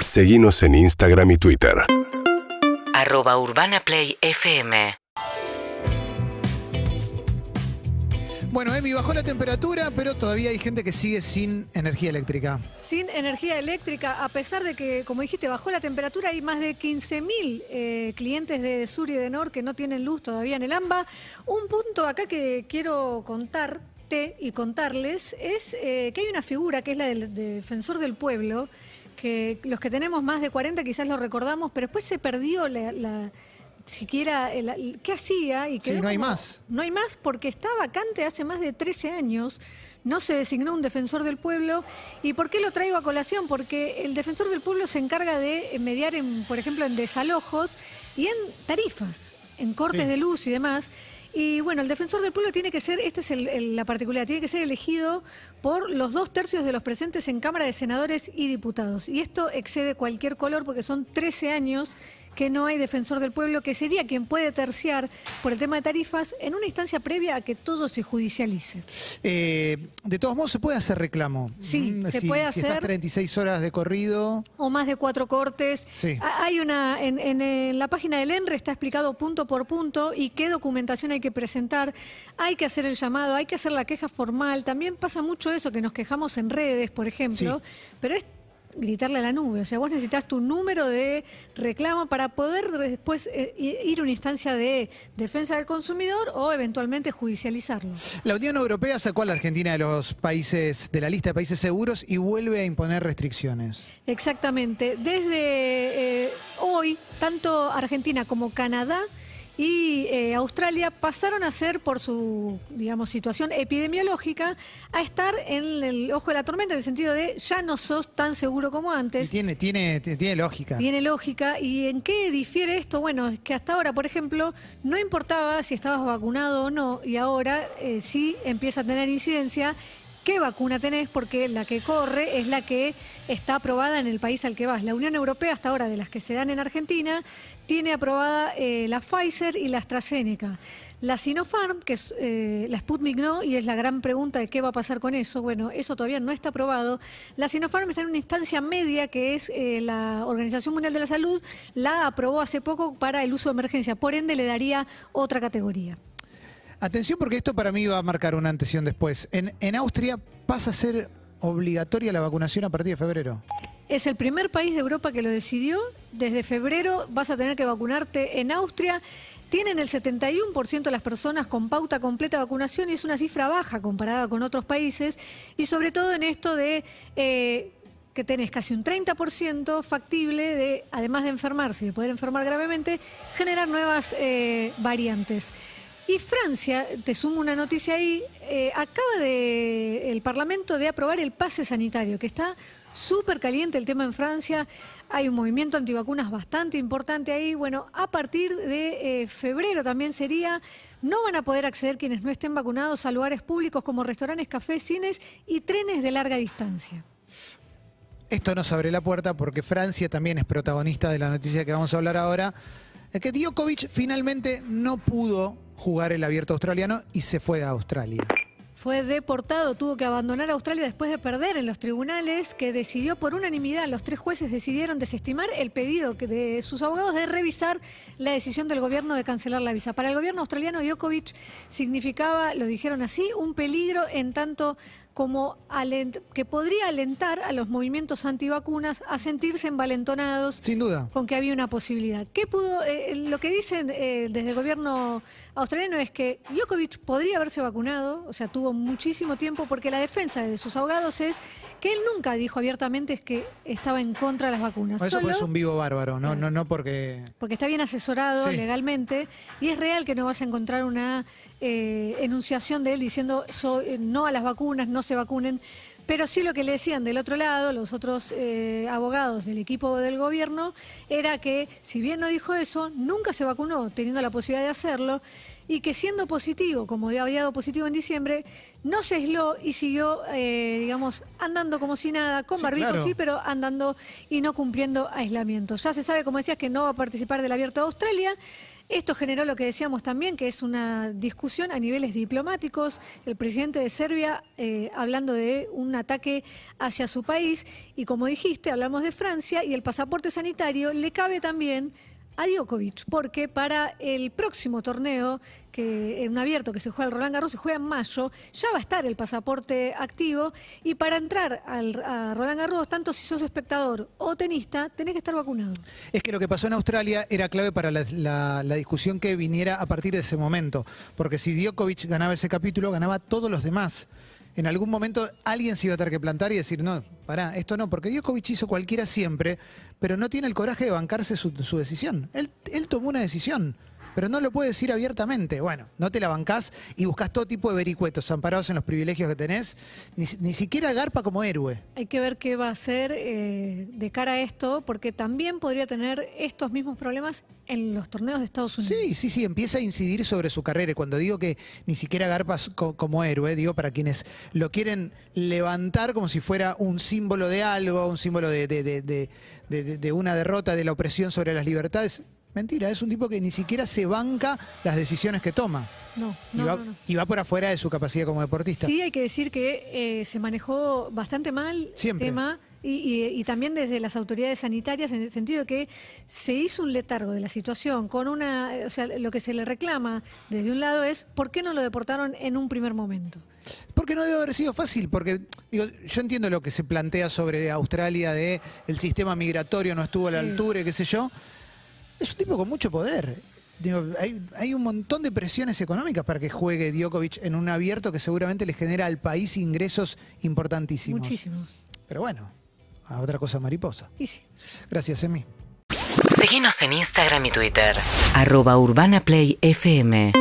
Seguimos en Instagram y Twitter. arroba urbanaplayfm Bueno, Emi, bajó la temperatura, pero todavía hay gente que sigue sin energía eléctrica. Sin energía eléctrica, a pesar de que, como dijiste, bajó la temperatura, hay más de 15.000 eh, clientes de Sur y de Nor que no tienen luz todavía en el AMBA. Un punto acá que quiero contarte y contarles es eh, que hay una figura que es la del defensor del pueblo, que los que tenemos más de 40 quizás lo recordamos, pero después se perdió la... la- siquiera el- el- qué hacía y Sí, quedó no hay más. no hay más porque está vacante hace más de 13 años. No se designó un defensor del pueblo. ¿Y por qué lo traigo a colación? Porque el defensor del pueblo se encarga de mediar, en, por ejemplo, en desalojos y en tarifas, en cortes Sí. de luz y demás. Y bueno, el defensor del pueblo tiene que ser, esta es el- la particularidad, tiene que ser elegido por los dos tercios de los presentes en Cámara de Senadores y Diputados. Y esto excede cualquier color porque son 13 años que no hay defensor del pueblo, que sería quien puede terciar por el tema de tarifas en una instancia previa a que todo se judicialice. Eh, de todos modos, se puede hacer reclamo. Sí, Mm, se si- puede Si estás hacer. 36 horas de corrido. O más de cuatro cortes. Sí. Ha- Hay una, en, en, la página del ENRE está explicado punto por punto y qué documentación hay que presentar. Hay que hacer el llamado, hay que hacer la queja formal. También pasa mucho eso que nos quejamos en redes, por ejemplo. Pero es gritarle a la nube. O sea, vos necesitas tu número de reclamo para poder después eh, ir a una instancia de defensa del consumidor o eventualmente judicializarlo. La Unión Europea sacó a la Argentina de los países, de la lista de países seguros y vuelve a imponer restricciones. Exactamente. Desde eh, hoy, tanto Argentina como Canadá y eh, Australia pasaron a ser, por su, digamos, situación epidemiológica, a estar en el ojo de la tormenta, en el sentido de ya no sos tan seguro como Y antes. tiene, tiene, tiene lógica. Tiene lógica. ¿Y en qué difiere esto? Bueno, es que hasta ahora, por ejemplo, no importaba si estabas vacunado o no, y ahora eh, sí empieza a tener incidencia qué vacuna tenés, porque la que corre es la que está aprobada en el país al que vas. La Unión Europea, hasta ahora, de las que se dan en Argentina, tiene aprobada eh, la Pfizer y la AstraZeneca. La Sinopharm, que es eh, la Sputnik no, y es la gran pregunta de qué va a pasar con eso. Bueno, eso todavía no está aprobado. La Sinopharm está en una instancia media que es eh, la Organización Mundial de la Salud, la aprobó hace poco para el uso de emergencia, por ende le daría otra categoría. Atención porque esto para mí va a marcar una antes y un después. En, en Austria pasa a ser obligatoria la vacunación a partir de febrero. Es el primer país de Europa que lo decidió. Desde febrero vas a tener que vacunarte en Austria. Tienen el 71% de las personas con pauta completa de vacunación y es una cifra baja comparada con otros países. Y sobre todo en esto de eh, que tenés casi un 30% factible de, además de enfermarse y de poder enfermar gravemente, generar nuevas eh, variantes. Y Francia, te sumo una noticia ahí, eh, acaba de, el Parlamento de aprobar el pase sanitario, que está súper caliente el tema en Francia. Hay un movimiento antivacunas bastante importante ahí. Bueno, a partir de eh, febrero también sería, no van a poder acceder quienes no estén vacunados a lugares públicos como restaurantes, cafés, cines y trenes de larga distancia. Esto nos abre la puerta porque Francia también es protagonista de la noticia que vamos a hablar ahora. Es que Djokovic finalmente no pudo jugar el abierto australiano y se fue a Australia. Fue deportado, tuvo que abandonar Australia después de perder en los tribunales, que decidió por unanimidad, los tres jueces decidieron desestimar el pedido de sus abogados de revisar la decisión del gobierno de cancelar la visa. Para el gobierno australiano, Djokovic significaba, lo dijeron así, un peligro en tanto como que podría alentar a los movimientos antivacunas a sentirse envalentonados Sin duda. con que había una posibilidad. ¿Qué pudo? eh, lo que dicen eh, desde el gobierno australiano es que Djokovic podría haberse vacunado, o sea, tuvo muchísimo tiempo, porque la defensa de sus abogados es que él nunca dijo abiertamente es que estaba en contra de las vacunas. Eso solo porque es un vivo bárbaro, no, no, no porque. porque está bien asesorado Sí. legalmente y es real que no vas a encontrar una eh, enunciación de él diciendo "Yo, eh, no a las vacunas, no se vacunen. Pero sí lo que le decían del otro lado, los otros eh, abogados del equipo del gobierno, era que si bien no dijo eso, nunca se vacunó, teniendo la posibilidad de hacerlo. Y que siendo positivo, como había dado positivo en diciembre, no se aisló y siguió, eh, digamos, andando como si nada, con Sí, barbijo claro. sí, pero andando y no cumpliendo aislamiento. Ya se sabe, como decías, que no va a participar del Abierto de Australia. Esto generó lo que decíamos también, que es una discusión a niveles diplomáticos. El presidente de Serbia eh, hablando de un ataque hacia su país. Y como dijiste, hablamos de Francia y el pasaporte sanitario le cabe también a Djokovic, porque para el próximo torneo, que en un abierto que se juega el Roland Garros, se juega en mayo, ya va a estar el pasaporte activo y para entrar al, Roland Garros, tanto si sos espectador o tenista, tenés que estar vacunado. Es que lo que pasó en Australia era clave para la, la- la discusión que viniera a partir de ese momento. Porque si Djokovic ganaba ese capítulo, ganaba todos los demás. En algún momento alguien se iba a tener que plantar y decir, no, pará, esto no, porque Djokovic hizo cualquiera siempre, pero no tiene el coraje de bancarse su, su decisión. Él, él tomó una decisión, pero no lo puede decir abiertamente. Bueno, no te la bancás y buscas todo tipo de vericuetos amparados en los privilegios que tenés, ni, ni siquiera garpa como héroe. Hay que ver qué va a hacer eh, de cara a esto, porque también podría tener estos mismos problemas en los torneos de Estados Unidos. Sí, sí, sí, empieza a incidir sobre su carrera. Y cuando digo que ni siquiera Garpas co- como héroe, digo para quienes lo quieren levantar como si fuera un símbolo de algo, un símbolo de- de- de una derrota de la opresión sobre las libertades. Mentira, es un tipo que ni siquiera se banca las decisiones que toma. No, y, no, va, no, no. y va por afuera de su capacidad como deportista. Sí, hay que decir que eh, se manejó bastante mal Siempre. el tema y, y- y también desde las autoridades sanitarias en el sentido de que se hizo un letargo de la situación con una, o sea, lo que se le reclama desde un lado es ¿por qué no lo deportaron en un primer momento? Porque no debe haber sido fácil, porque digo, yo entiendo lo que se plantea sobre Australia de el sistema migratorio no estuvo a la Sí. altura y qué sé yo. Es un tipo con mucho poder. Digo, hay, hay un montón de presiones económicas para que juegue Djokovic en un abierto que seguramente le genera al país ingresos importantísimos. Muchísimo. Pero bueno, a otra cosa mariposa. Y sí. Gracias, Emi. Seguinos en Instagram y Twitter. Arroba Urbana Play FM.